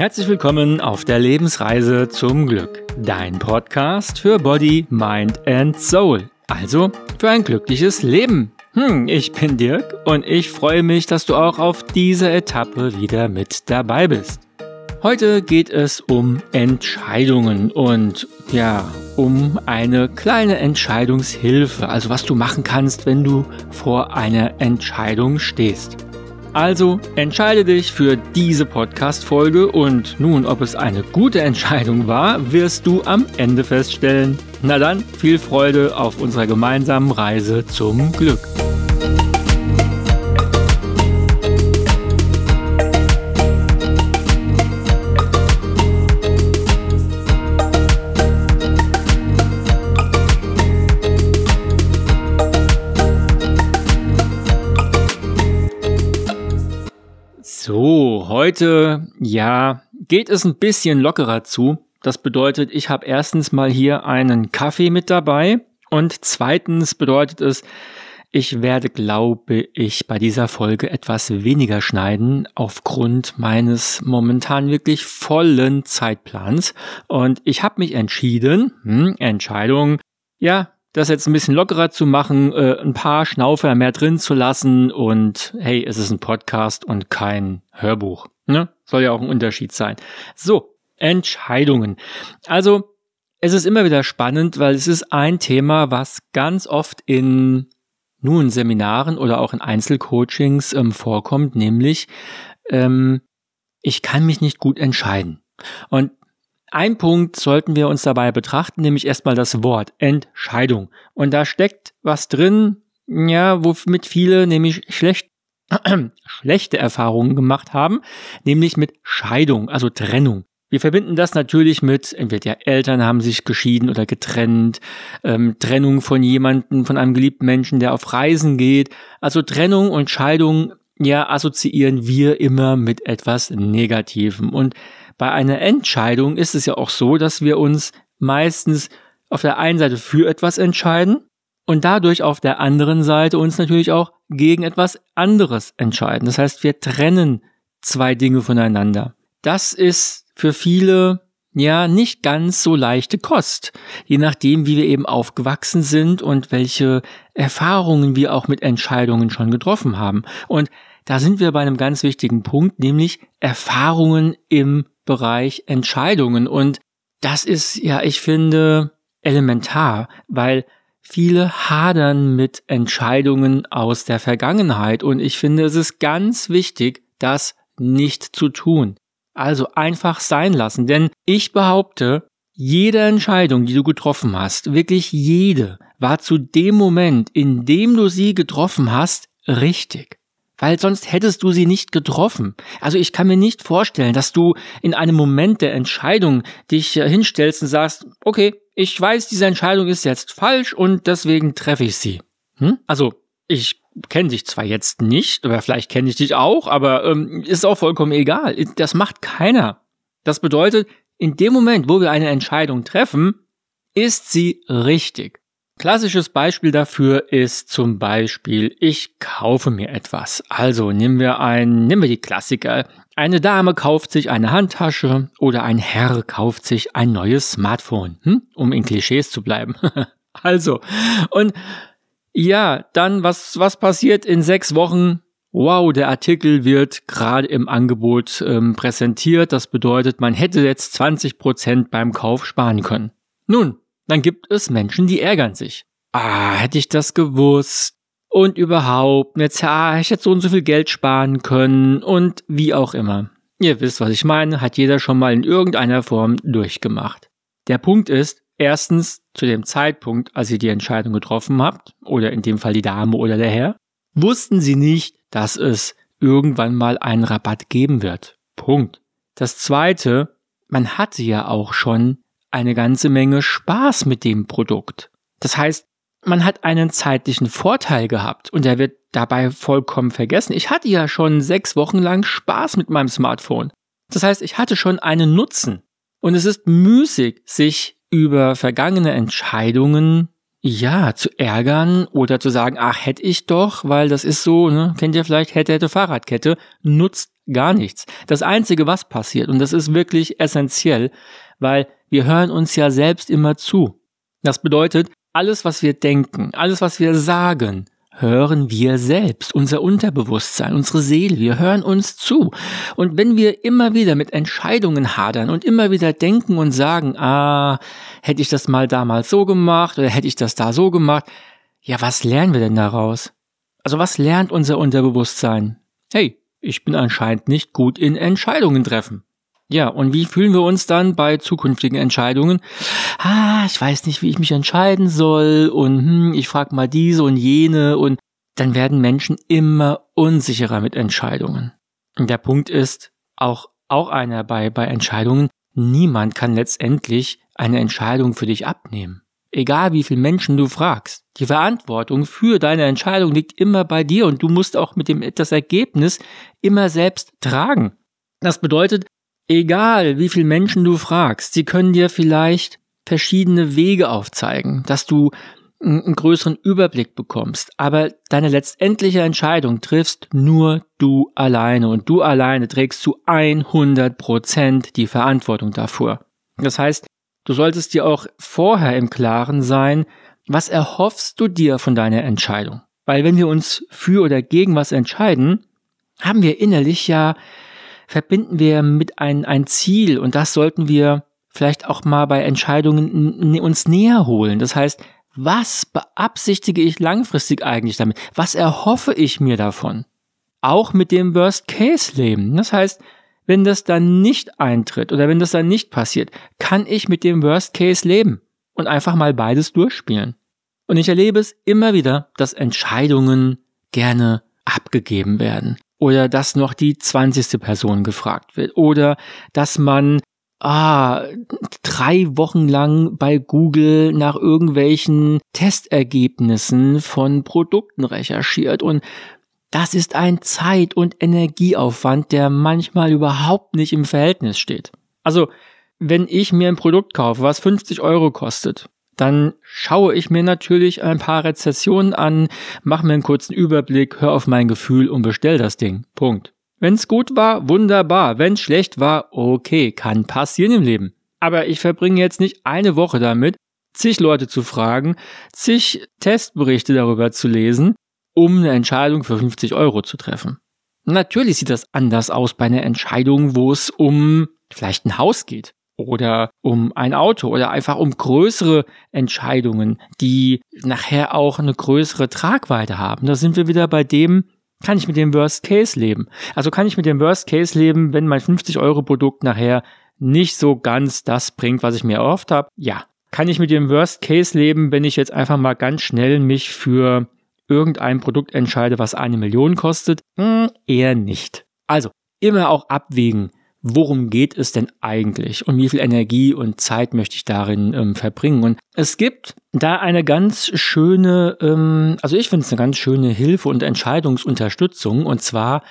Herzlich willkommen auf der Lebensreise zum Glück. Dein Podcast für Body, Mind and Soul. Also für ein glückliches Leben. Hm, ich bin Dirk und ich freue mich, dass du auch auf dieser Etappe wieder mit dabei bist. Heute geht es um Entscheidungen und ja, um eine kleine Entscheidungshilfe, also was du machen kannst, wenn du vor einer Entscheidung stehst. Also entscheide dich für diese Podcast-Folge und nun, ob es eine gute Entscheidung war, wirst du am Ende feststellen. Na dann, viel Freude auf unserer gemeinsamen Reise zum Glück. Heute, ja, geht es ein bisschen lockerer zu. Das bedeutet, ich habe erstens mal hier einen Kaffee mit dabei und zweitens bedeutet es, ich werde, glaube ich, bei dieser Folge etwas weniger schneiden aufgrund meines momentan wirklich vollen Zeitplans. Und ich habe mich entschieden, hm, Entscheidung, ja, das jetzt ein bisschen lockerer zu machen, äh, ein paar Schnaufer mehr drin zu lassen und hey, es ist ein Podcast und kein Hörbuch. Ne? Soll ja auch ein Unterschied sein. So, Entscheidungen. Also, es ist immer wieder spannend, weil es ist ein Thema, was ganz oft in nun Seminaren oder auch in Einzelcoachings ähm, vorkommt, nämlich ähm, ich kann mich nicht gut entscheiden. Und ein Punkt sollten wir uns dabei betrachten, nämlich erstmal das Wort Entscheidung. Und da steckt was drin, ja, womit viele nämlich schlecht, schlechte Erfahrungen gemacht haben, nämlich mit Scheidung, also Trennung. Wir verbinden das natürlich mit, entweder Eltern haben sich geschieden oder getrennt, ähm, Trennung von jemandem, von einem geliebten Menschen, der auf Reisen geht. Also Trennung und Scheidung, ja, assoziieren wir immer mit etwas Negativem. Und bei einer Entscheidung ist es ja auch so, dass wir uns meistens auf der einen Seite für etwas entscheiden und dadurch auf der anderen Seite uns natürlich auch gegen etwas anderes entscheiden. Das heißt, wir trennen zwei Dinge voneinander. Das ist für viele ja nicht ganz so leichte Kost, je nachdem, wie wir eben aufgewachsen sind und welche Erfahrungen wir auch mit Entscheidungen schon getroffen haben. Und da sind wir bei einem ganz wichtigen Punkt, nämlich Erfahrungen im Bereich Entscheidungen. Und das ist ja, ich finde, elementar, weil viele hadern mit Entscheidungen aus der Vergangenheit. Und ich finde, es ist ganz wichtig, das nicht zu tun. Also einfach sein lassen. Denn ich behaupte, jede Entscheidung, die du getroffen hast, wirklich jede, war zu dem Moment, in dem du sie getroffen hast, richtig weil sonst hättest du sie nicht getroffen. Also ich kann mir nicht vorstellen, dass du in einem Moment der Entscheidung dich hinstellst und sagst, okay, ich weiß, diese Entscheidung ist jetzt falsch und deswegen treffe ich sie. Hm? Also ich kenne dich zwar jetzt nicht, oder vielleicht kenne ich dich auch, aber ähm, ist auch vollkommen egal. Das macht keiner. Das bedeutet, in dem Moment, wo wir eine Entscheidung treffen, ist sie richtig. Klassisches Beispiel dafür ist zum Beispiel, ich kaufe mir etwas. Also nehmen wir ein, nehmen wir die Klassiker. Eine Dame kauft sich eine Handtasche oder ein Herr kauft sich ein neues Smartphone, hm? um in Klischees zu bleiben. also, und ja, dann was, was passiert in sechs Wochen? Wow, der Artikel wird gerade im Angebot ähm, präsentiert. Das bedeutet, man hätte jetzt 20 Prozent beim Kauf sparen können. Nun, dann gibt es Menschen, die ärgern sich. Ah, hätte ich das gewusst. Und überhaupt, jetzt, ja, ich hätte so und so viel Geld sparen können und wie auch immer. Ihr wisst, was ich meine, hat jeder schon mal in irgendeiner Form durchgemacht. Der Punkt ist, erstens, zu dem Zeitpunkt, als ihr die Entscheidung getroffen habt, oder in dem Fall die Dame oder der Herr, wussten sie nicht, dass es irgendwann mal einen Rabatt geben wird. Punkt. Das zweite, man hatte ja auch schon eine ganze Menge Spaß mit dem Produkt. Das heißt, man hat einen zeitlichen Vorteil gehabt und der wird dabei vollkommen vergessen. Ich hatte ja schon sechs Wochen lang Spaß mit meinem Smartphone. Das heißt, ich hatte schon einen Nutzen. Und es ist müßig, sich über vergangene Entscheidungen ja, zu ärgern oder zu sagen, ach, hätte ich doch, weil das ist so, ne, kennt ihr vielleicht, hätte, hätte Fahrradkette, nutzt gar nichts. Das Einzige, was passiert, und das ist wirklich essentiell, weil wir hören uns ja selbst immer zu. Das bedeutet, alles, was wir denken, alles, was wir sagen, hören wir selbst, unser Unterbewusstsein, unsere Seele, wir hören uns zu. Und wenn wir immer wieder mit Entscheidungen hadern und immer wieder denken und sagen, ah, hätte ich das mal damals so gemacht oder hätte ich das da so gemacht, ja, was lernen wir denn daraus? Also was lernt unser Unterbewusstsein? Hey, ich bin anscheinend nicht gut in Entscheidungen treffen. Ja, und wie fühlen wir uns dann bei zukünftigen Entscheidungen? Ah, ich weiß nicht, wie ich mich entscheiden soll und hm, ich frage mal diese und jene und dann werden Menschen immer unsicherer mit Entscheidungen. Und der Punkt ist auch, auch einer bei, bei Entscheidungen, niemand kann letztendlich eine Entscheidung für dich abnehmen. Egal wie viele Menschen du fragst. Die Verantwortung für deine Entscheidung liegt immer bei dir und du musst auch mit dem, das Ergebnis immer selbst tragen. Das bedeutet, Egal, wie viele Menschen du fragst, sie können dir vielleicht verschiedene Wege aufzeigen, dass du einen größeren Überblick bekommst. Aber deine letztendliche Entscheidung triffst nur du alleine und du alleine trägst zu 100 Prozent die Verantwortung dafür. Das heißt, du solltest dir auch vorher im Klaren sein, was erhoffst du dir von deiner Entscheidung? Weil wenn wir uns für oder gegen was entscheiden, haben wir innerlich ja verbinden wir mit ein, ein Ziel und das sollten wir vielleicht auch mal bei Entscheidungen uns näher holen. Das heißt, was beabsichtige ich langfristig eigentlich damit? Was erhoffe ich mir davon? Auch mit dem Worst-Case-Leben. Das heißt, wenn das dann nicht eintritt oder wenn das dann nicht passiert, kann ich mit dem Worst-Case leben und einfach mal beides durchspielen. Und ich erlebe es immer wieder, dass Entscheidungen gerne abgegeben werden oder dass noch die zwanzigste Person gefragt wird oder dass man ah, drei Wochen lang bei Google nach irgendwelchen Testergebnissen von Produkten recherchiert und das ist ein Zeit- und Energieaufwand, der manchmal überhaupt nicht im Verhältnis steht. Also, wenn ich mir ein Produkt kaufe, was 50 Euro kostet, dann schaue ich mir natürlich ein paar Rezessionen an, mache mir einen kurzen Überblick, höre auf mein Gefühl und bestell das Ding. Punkt. Wenn's gut war, wunderbar. Wenn's schlecht war, okay, kann passieren im Leben. Aber ich verbringe jetzt nicht eine Woche damit, zig Leute zu fragen, zig Testberichte darüber zu lesen, um eine Entscheidung für 50 Euro zu treffen. Natürlich sieht das anders aus bei einer Entscheidung, wo es um vielleicht ein Haus geht oder um ein Auto oder einfach um größere Entscheidungen, die nachher auch eine größere Tragweite haben. Da sind wir wieder bei dem, kann ich mit dem Worst Case leben? Also kann ich mit dem Worst Case leben, wenn mein 50 Euro Produkt nachher nicht so ganz das bringt, was ich mir erhofft habe? Ja. Kann ich mit dem Worst Case leben, wenn ich jetzt einfach mal ganz schnell mich für irgendein Produkt entscheide, was eine Million kostet? Hm, eher nicht. Also immer auch abwägen worum geht es denn eigentlich und wie viel Energie und Zeit möchte ich darin ähm, verbringen. Und es gibt da eine ganz schöne, ähm, also ich finde es eine ganz schöne Hilfe und Entscheidungsunterstützung und zwar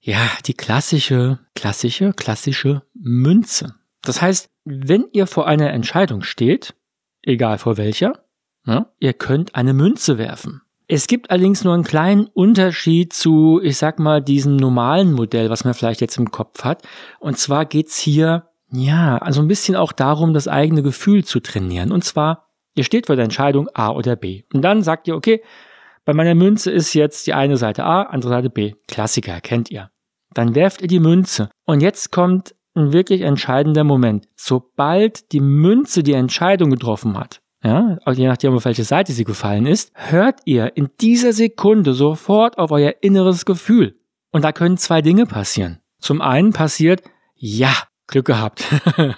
ja die klassische, klassische, klassische Münze. Das heißt, wenn ihr vor einer Entscheidung steht, egal vor welcher, ja, ihr könnt eine Münze werfen. Es gibt allerdings nur einen kleinen Unterschied zu, ich sag mal, diesem normalen Modell, was man vielleicht jetzt im Kopf hat. Und zwar geht's hier, ja, also ein bisschen auch darum, das eigene Gefühl zu trainieren. Und zwar, ihr steht vor der Entscheidung A oder B. Und dann sagt ihr, okay, bei meiner Münze ist jetzt die eine Seite A, andere Seite B. Klassiker, kennt ihr. Dann werft ihr die Münze. Und jetzt kommt ein wirklich entscheidender Moment. Sobald die Münze die Entscheidung getroffen hat, ja, je nachdem, auf welche Seite sie gefallen ist, hört ihr in dieser Sekunde sofort auf euer inneres Gefühl. Und da können zwei Dinge passieren. Zum einen passiert, ja, Glück gehabt.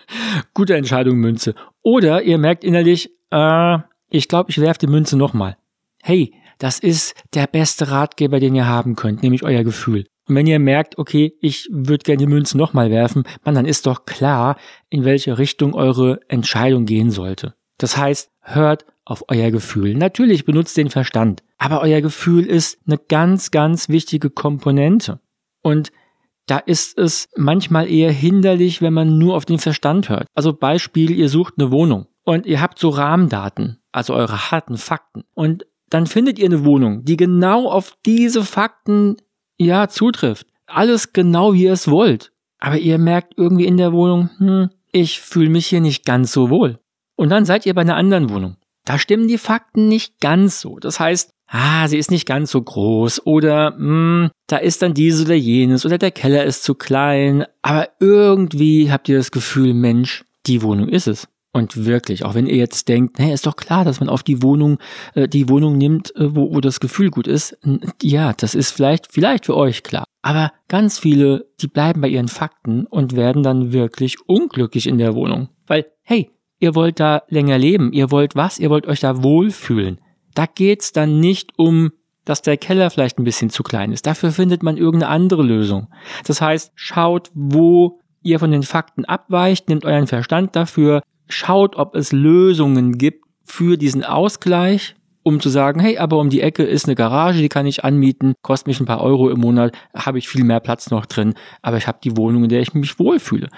Gute Entscheidung, Münze. Oder ihr merkt innerlich, äh, ich glaube, ich werfe die Münze nochmal. Hey, das ist der beste Ratgeber, den ihr haben könnt, nämlich euer Gefühl. Und wenn ihr merkt, okay, ich würde gerne die Münze nochmal werfen, man, dann ist doch klar, in welche Richtung eure Entscheidung gehen sollte. Das heißt, hört auf euer Gefühl. Natürlich benutzt den Verstand, aber euer Gefühl ist eine ganz, ganz wichtige Komponente. Und da ist es manchmal eher hinderlich, wenn man nur auf den Verstand hört. Also Beispiel, ihr sucht eine Wohnung und ihr habt so Rahmendaten, also eure harten Fakten. Und dann findet ihr eine Wohnung, die genau auf diese Fakten ja zutrifft. Alles genau wie ihr es wollt. Aber ihr merkt irgendwie in der Wohnung, hm, ich fühle mich hier nicht ganz so wohl. Und dann seid ihr bei einer anderen Wohnung. Da stimmen die Fakten nicht ganz so. Das heißt, ah, sie ist nicht ganz so groß oder hm, da ist dann dieses oder jenes oder der Keller ist zu klein. Aber irgendwie habt ihr das Gefühl, Mensch, die Wohnung ist es. Und wirklich, auch wenn ihr jetzt denkt, nee, ist doch klar, dass man auf die Wohnung, äh, die Wohnung nimmt, äh, wo, wo das Gefühl gut ist. Ja, das ist vielleicht, vielleicht für euch klar. Aber ganz viele, die bleiben bei ihren Fakten und werden dann wirklich unglücklich in der Wohnung. Weil, hey, ihr wollt da länger leben, ihr wollt was, ihr wollt euch da wohlfühlen. Da geht's dann nicht um, dass der Keller vielleicht ein bisschen zu klein ist. Dafür findet man irgendeine andere Lösung. Das heißt, schaut, wo ihr von den Fakten abweicht, nehmt euren Verstand dafür, schaut, ob es Lösungen gibt für diesen Ausgleich, um zu sagen, hey, aber um die Ecke ist eine Garage, die kann ich anmieten, kostet mich ein paar Euro im Monat, habe ich viel mehr Platz noch drin, aber ich habe die Wohnung, in der ich mich wohlfühle.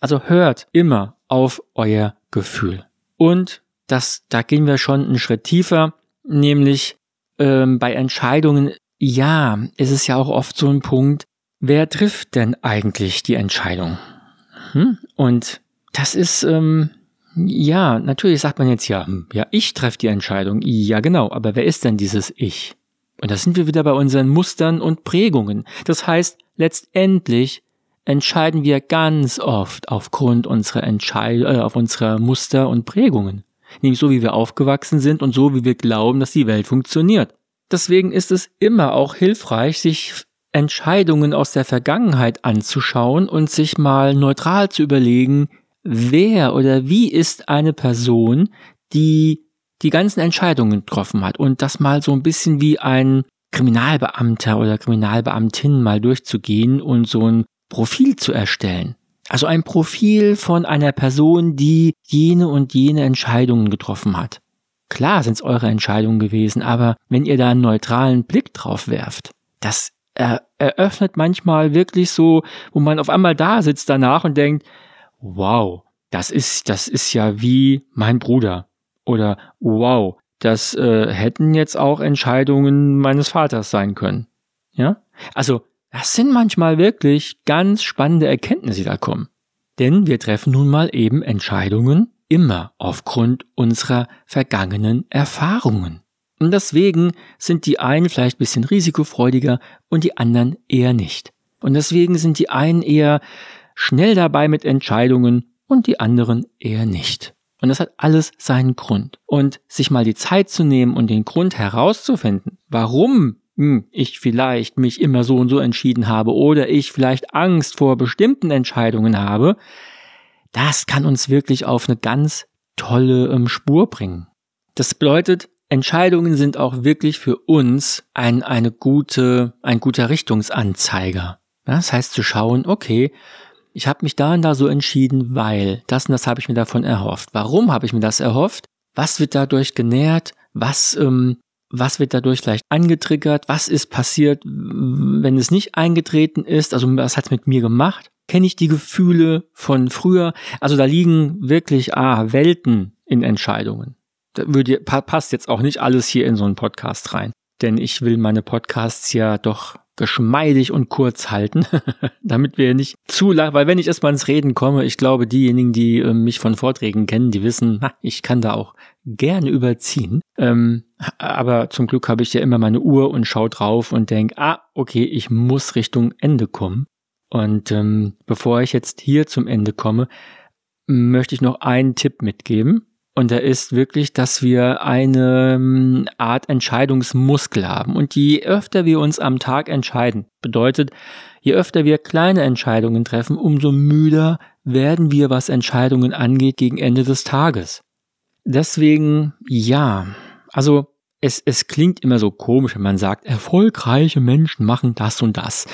Also hört immer auf euer Gefühl. Und das, da gehen wir schon einen Schritt tiefer, nämlich ähm, bei Entscheidungen, ja, ist es ja auch oft so ein Punkt, wer trifft denn eigentlich die Entscheidung? Hm? Und das ist, ähm, ja, natürlich sagt man jetzt ja, hm, ja, ich treffe die Entscheidung. Ja, genau, aber wer ist denn dieses Ich? Und da sind wir wieder bei unseren Mustern und Prägungen. Das heißt, letztendlich entscheiden wir ganz oft aufgrund unserer Entscheid äh, auf unserer Muster und Prägungen. Nämlich so, wie wir aufgewachsen sind und so, wie wir glauben, dass die Welt funktioniert. Deswegen ist es immer auch hilfreich, sich Entscheidungen aus der Vergangenheit anzuschauen und sich mal neutral zu überlegen, wer oder wie ist eine Person, die die ganzen Entscheidungen getroffen hat und das mal so ein bisschen wie ein Kriminalbeamter oder Kriminalbeamtin mal durchzugehen und so ein Profil zu erstellen. Also ein Profil von einer Person, die jene und jene Entscheidungen getroffen hat. Klar sind es eure Entscheidungen gewesen, aber wenn ihr da einen neutralen Blick drauf werft, das eröffnet manchmal wirklich so, wo man auf einmal da sitzt danach und denkt, wow, das ist, das ist ja wie mein Bruder. Oder wow, das äh, hätten jetzt auch Entscheidungen meines Vaters sein können. Ja? Also, das sind manchmal wirklich ganz spannende Erkenntnisse, die da kommen. Denn wir treffen nun mal eben Entscheidungen immer aufgrund unserer vergangenen Erfahrungen. Und deswegen sind die einen vielleicht ein bisschen risikofreudiger und die anderen eher nicht. Und deswegen sind die einen eher schnell dabei mit Entscheidungen und die anderen eher nicht. Und das hat alles seinen Grund. Und sich mal die Zeit zu nehmen und den Grund herauszufinden, warum hm, ich vielleicht mich immer so und so entschieden habe oder ich vielleicht Angst vor bestimmten Entscheidungen habe, das kann uns wirklich auf eine ganz tolle ähm, Spur bringen. Das bedeutet, Entscheidungen sind auch wirklich für uns ein, eine gute, ein guter Richtungsanzeiger. Das heißt zu schauen, okay, ich habe mich da und da so entschieden, weil das und das habe ich mir davon erhofft. Warum habe ich mir das erhofft? Was wird dadurch genährt? Was, ähm, was wird dadurch vielleicht angetriggert? Was ist passiert, wenn es nicht eingetreten ist? Also was hat es mit mir gemacht? Kenne ich die Gefühle von früher? Also da liegen wirklich ah, Welten in Entscheidungen. Da würde, passt jetzt auch nicht alles hier in so einen Podcast rein. Denn ich will meine Podcasts ja doch geschmeidig und kurz halten, damit wir nicht zu lang, weil wenn ich erstmal ins Reden komme, ich glaube, diejenigen, die äh, mich von Vorträgen kennen, die wissen, na, ich kann da auch gerne überziehen. Ähm, aber zum Glück habe ich ja immer meine Uhr und schaue drauf und denke, ah, okay, ich muss Richtung Ende kommen. Und ähm, bevor ich jetzt hier zum Ende komme, möchte ich noch einen Tipp mitgeben. Und der ist wirklich, dass wir eine ähm, Art Entscheidungsmuskel haben. Und je öfter wir uns am Tag entscheiden, bedeutet, je öfter wir kleine Entscheidungen treffen, umso müder werden wir, was Entscheidungen angeht, gegen Ende des Tages. Deswegen, ja, also es, es klingt immer so komisch, wenn man sagt, erfolgreiche Menschen machen das und das.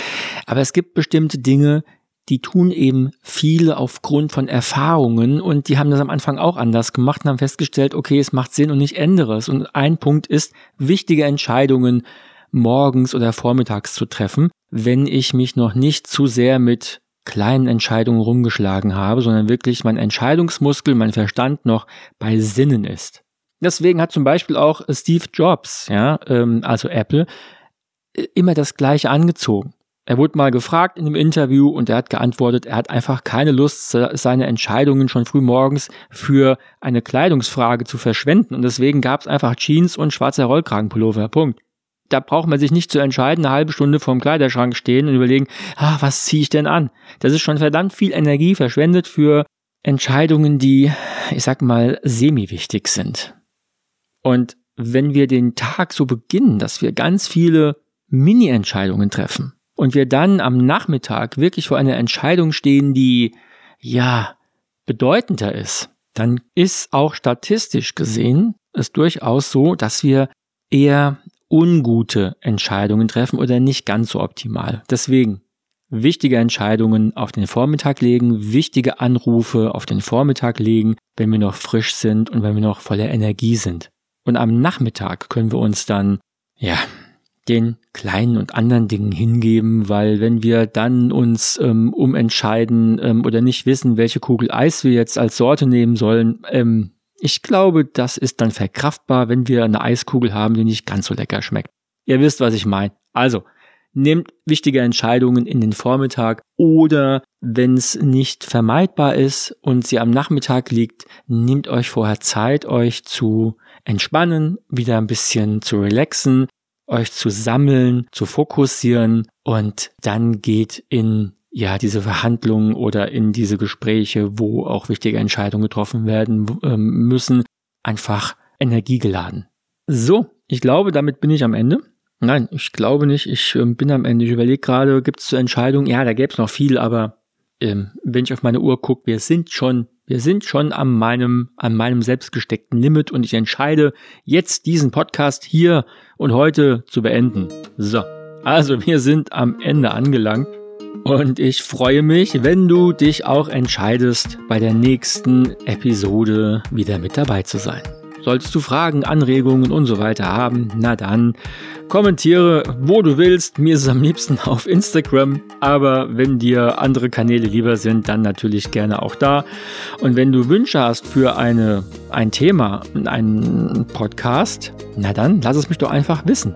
Aber es gibt bestimmte Dinge, die tun eben viele aufgrund von Erfahrungen und die haben das am Anfang auch anders gemacht und haben festgestellt, okay, es macht Sinn und ich ändere es. Und ein Punkt ist, wichtige Entscheidungen morgens oder vormittags zu treffen, wenn ich mich noch nicht zu sehr mit kleinen Entscheidungen rumgeschlagen habe, sondern wirklich mein Entscheidungsmuskel, mein Verstand noch bei Sinnen ist. Deswegen hat zum Beispiel auch Steve Jobs, ja, ähm, also Apple, immer das Gleiche angezogen. Er wurde mal gefragt in einem Interview und er hat geantwortet, er hat einfach keine Lust, seine Entscheidungen schon früh morgens für eine Kleidungsfrage zu verschwenden. Und deswegen gab es einfach Jeans und schwarzer Rollkragenpullover. Punkt. Da braucht man sich nicht zu entscheiden, eine halbe Stunde vorm Kleiderschrank stehen und überlegen, ah, was ziehe ich denn an? Das ist schon verdammt viel Energie verschwendet für Entscheidungen, die, ich sag mal, semi-wichtig sind. Und wenn wir den Tag so beginnen, dass wir ganz viele Mini-Entscheidungen treffen, und wir dann am Nachmittag wirklich vor einer Entscheidung stehen, die ja bedeutender ist, dann ist auch statistisch gesehen es durchaus so, dass wir eher ungute Entscheidungen treffen oder nicht ganz so optimal. Deswegen wichtige Entscheidungen auf den Vormittag legen, wichtige Anrufe auf den Vormittag legen, wenn wir noch frisch sind und wenn wir noch voller Energie sind. Und am Nachmittag können wir uns dann, ja, den kleinen und anderen Dingen hingeben, weil wenn wir dann uns ähm, umentscheiden ähm, oder nicht wissen, welche Kugel Eis wir jetzt als Sorte nehmen sollen, ähm, ich glaube, das ist dann verkraftbar, wenn wir eine Eiskugel haben, die nicht ganz so lecker schmeckt. Ihr wisst, was ich meine. Also, nehmt wichtige Entscheidungen in den Vormittag oder wenn es nicht vermeidbar ist und sie am Nachmittag liegt, nehmt euch vorher Zeit, euch zu entspannen, wieder ein bisschen zu relaxen, euch zu sammeln, zu fokussieren und dann geht in ja, diese Verhandlungen oder in diese Gespräche, wo auch wichtige Entscheidungen getroffen werden ähm, müssen, einfach energiegeladen. So, ich glaube, damit bin ich am Ende. Nein, ich glaube nicht. Ich ähm, bin am Ende. Ich überlege gerade, gibt es zur Entscheidung? Ja, da gäbe es noch viel, aber ähm, wenn ich auf meine Uhr gucke, wir sind schon wir sind schon an meinem, an meinem selbstgesteckten Limit und ich entscheide jetzt diesen Podcast hier und heute zu beenden. So. Also wir sind am Ende angelangt und ich freue mich, wenn du dich auch entscheidest, bei der nächsten Episode wieder mit dabei zu sein. Solltest du Fragen, Anregungen und so weiter haben, na dann kommentiere, wo du willst. Mir ist es am liebsten auf Instagram, aber wenn dir andere Kanäle lieber sind, dann natürlich gerne auch da. Und wenn du Wünsche hast für eine, ein Thema, einen Podcast, na dann lass es mich doch einfach wissen.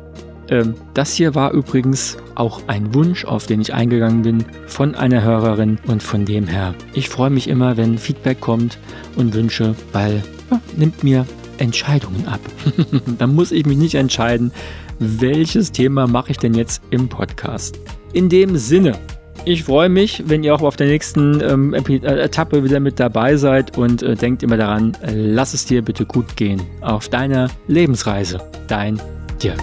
Ähm, das hier war übrigens auch ein Wunsch, auf den ich eingegangen bin von einer Hörerin und von dem her. Ich freue mich immer, wenn Feedback kommt und Wünsche, weil ja, nimmt mir Entscheidungen ab. Dann muss ich mich nicht entscheiden, welches Thema mache ich denn jetzt im Podcast. In dem Sinne, ich freue mich, wenn ihr auch auf der nächsten ähm, äh, Etappe wieder mit dabei seid und äh, denkt immer daran, lass es dir bitte gut gehen auf deiner Lebensreise. Dein Dirk.